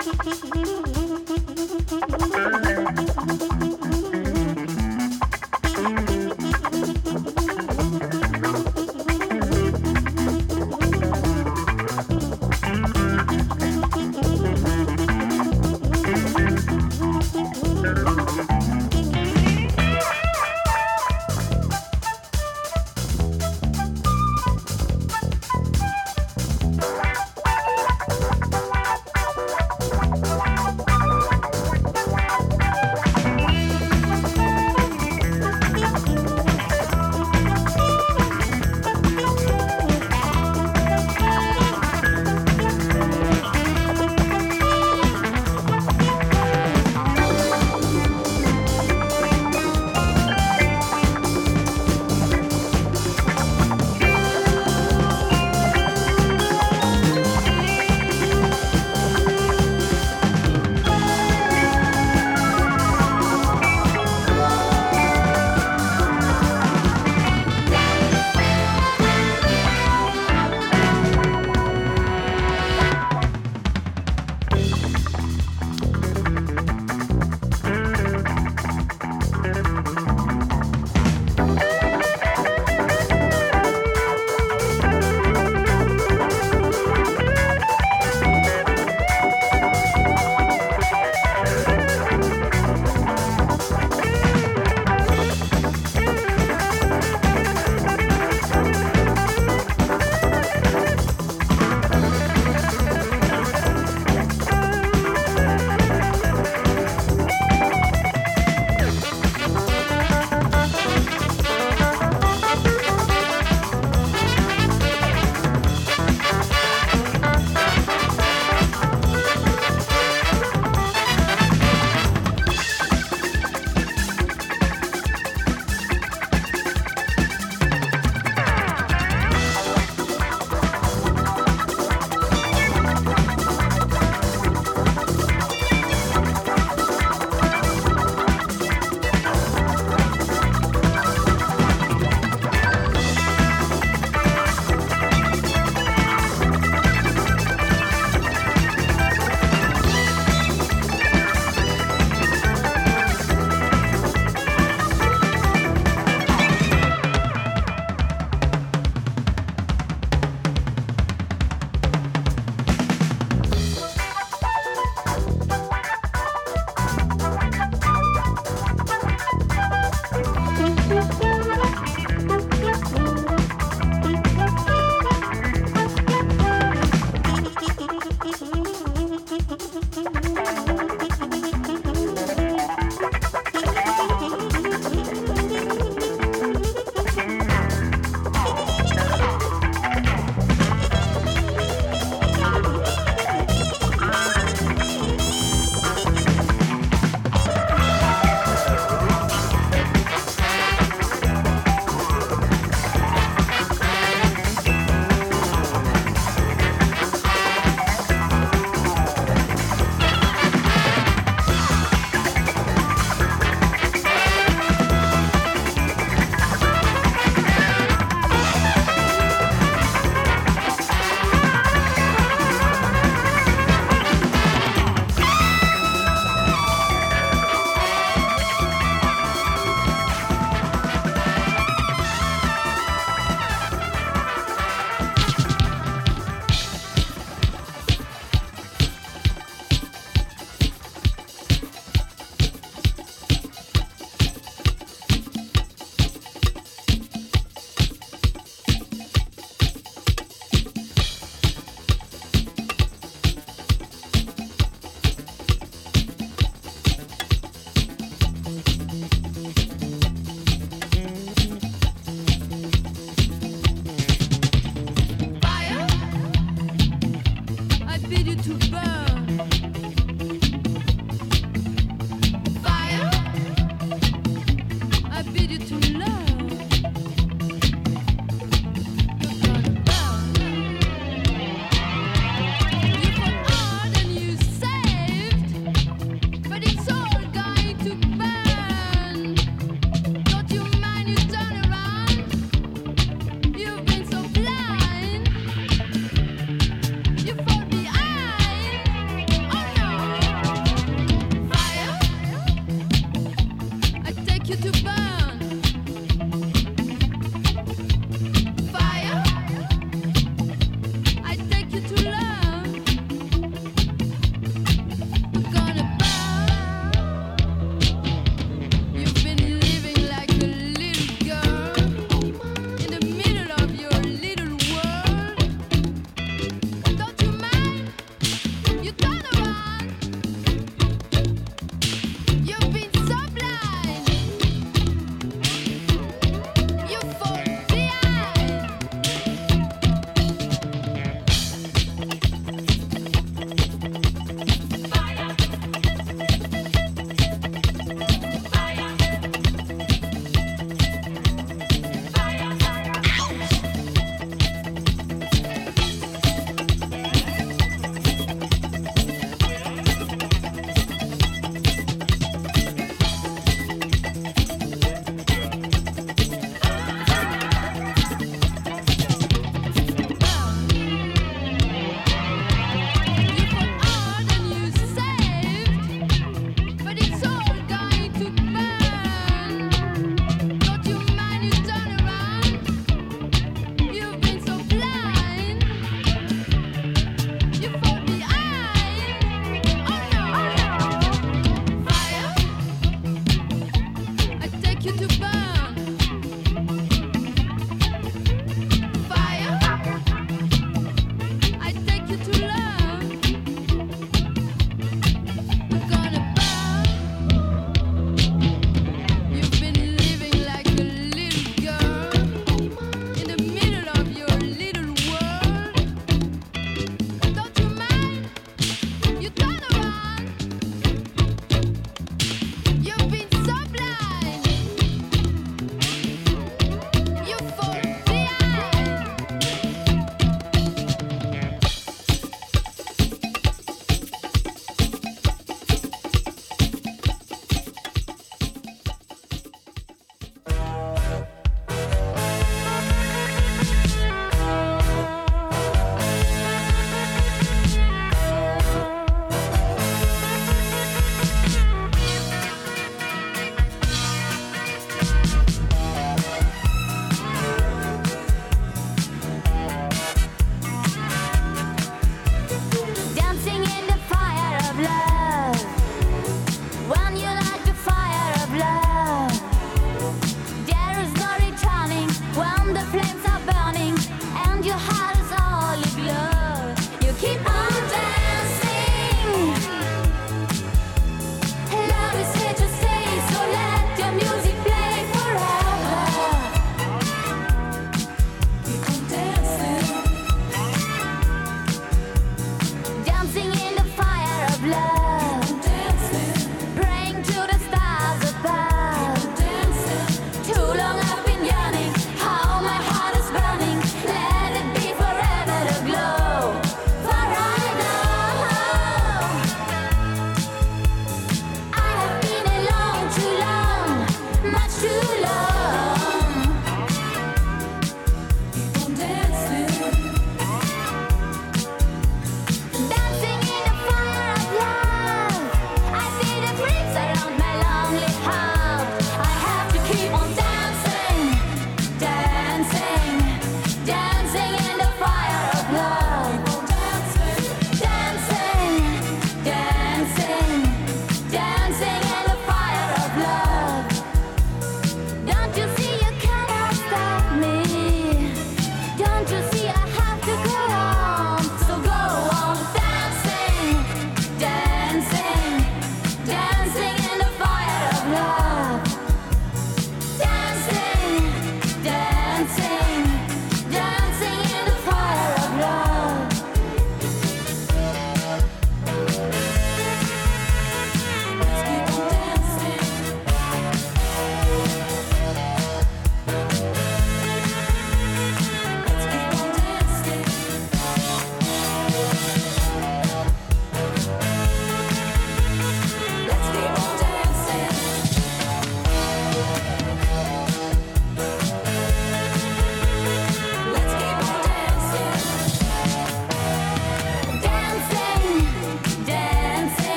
Thank you.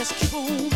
just true.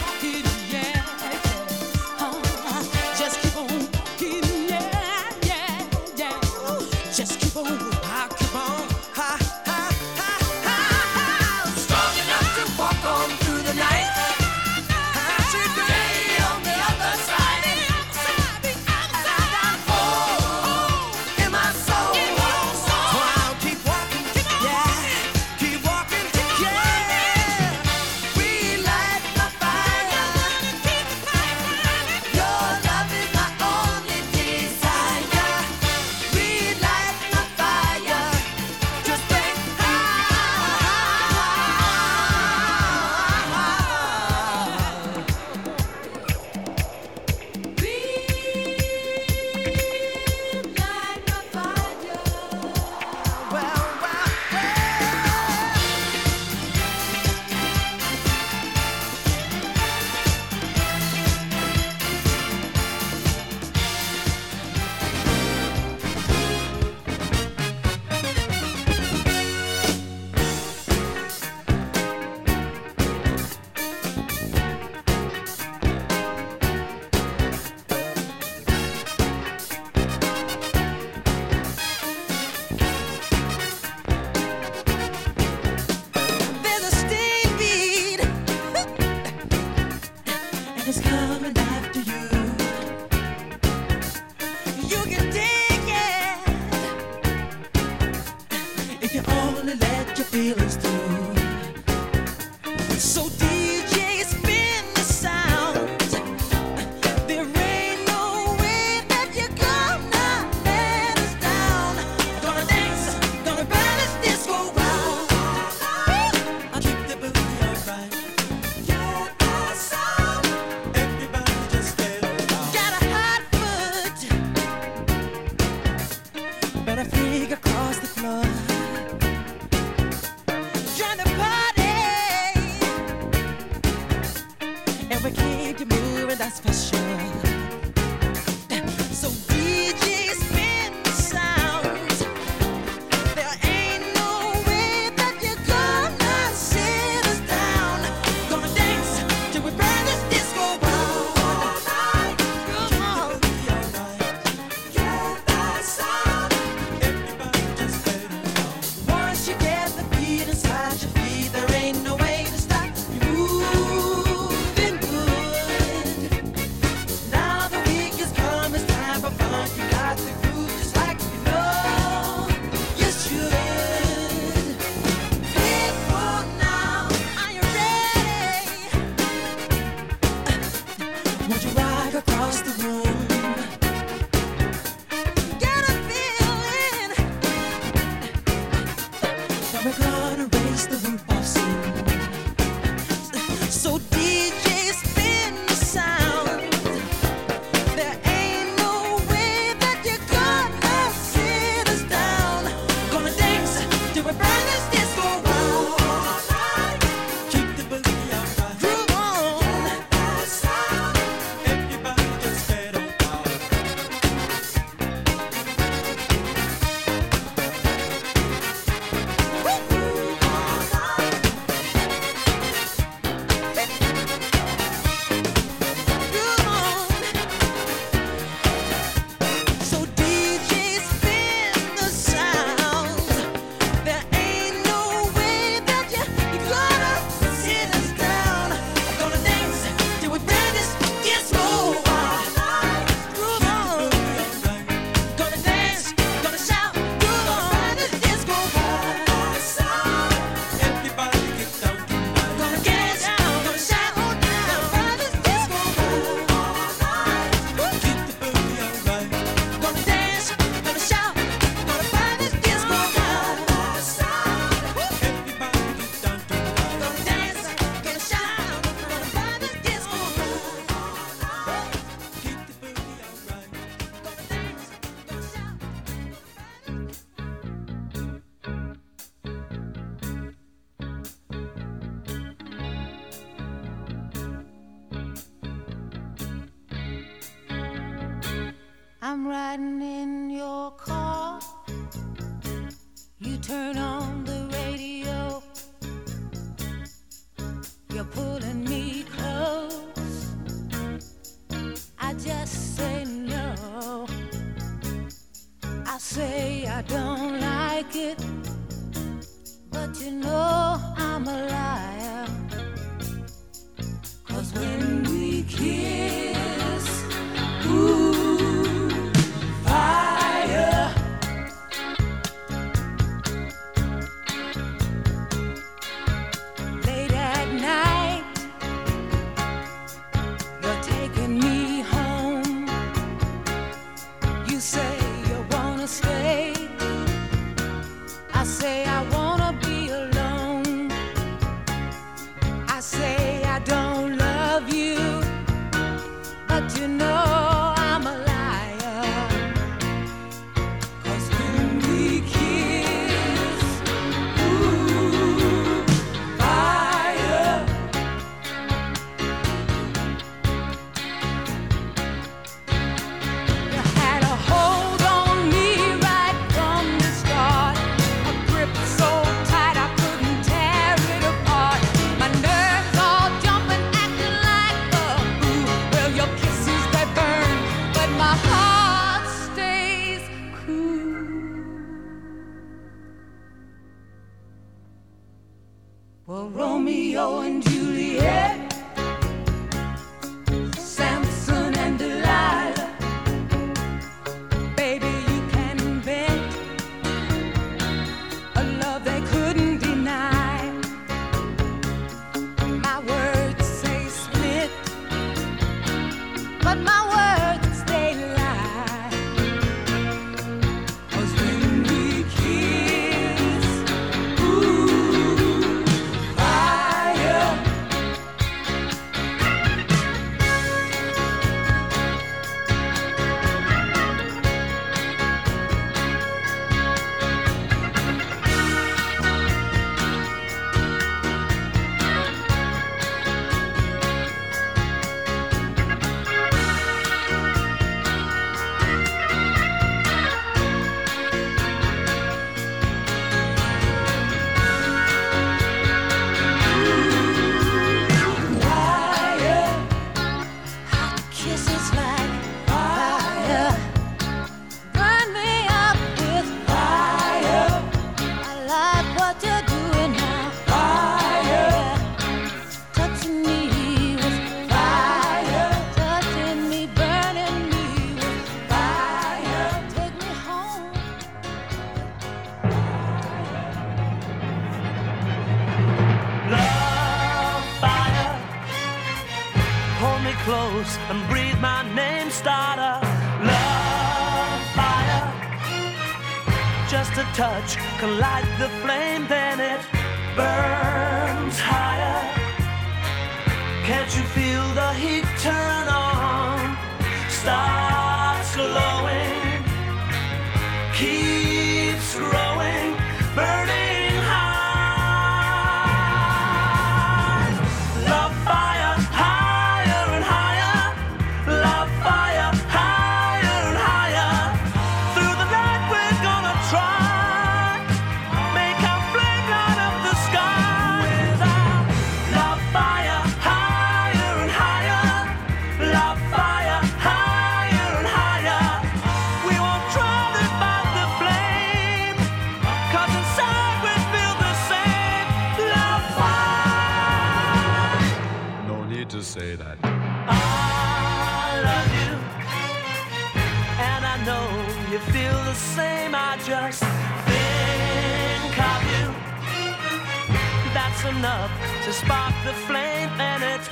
Enough to spark the flame, and it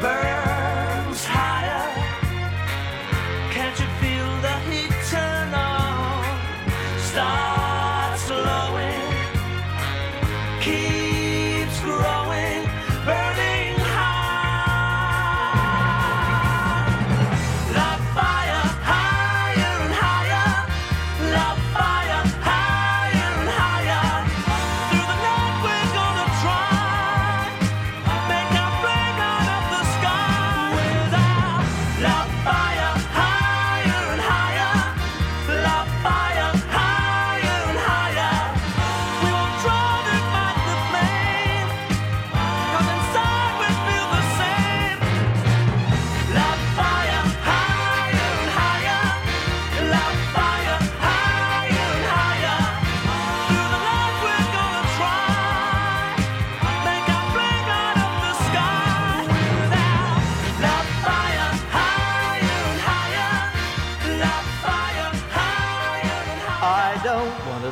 burns higher.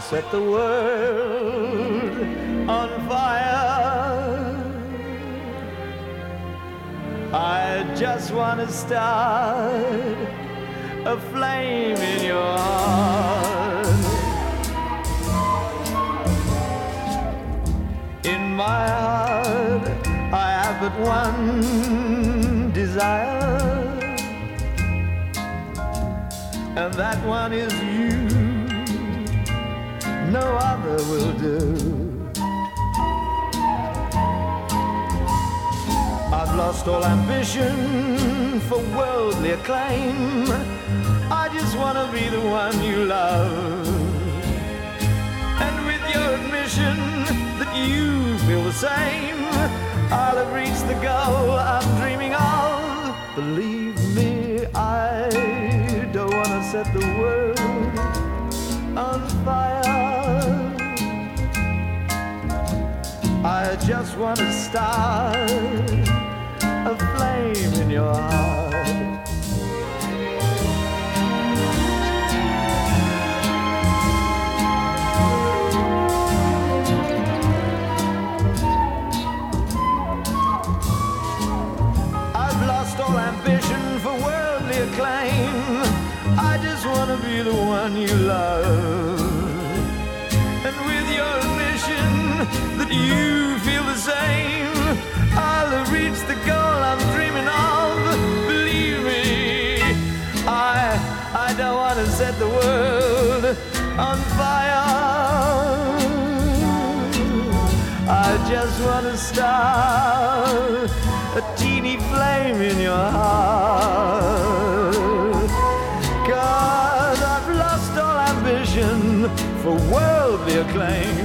Set the world on fire. I just want to start a flame in your heart. In my heart, I have but one desire, and that one is you no other will do. I've lost all ambition for worldly acclaim. I just want to be the one you love. And with your admission that you feel the same, I'll have reached the goal I'm dreaming of. Believe me, I don't want to set the world on fire. I just want to start a flame in your heart. I've lost all ambition for worldly acclaim. I just want to be the one you love. And with your admission that you feel the same, I'll have reached the goal I'm dreaming of. Believe me, I I don't want to set the world on fire. I just want to start a teeny flame in your heart. Cause I've lost all ambition for worldly acclaim.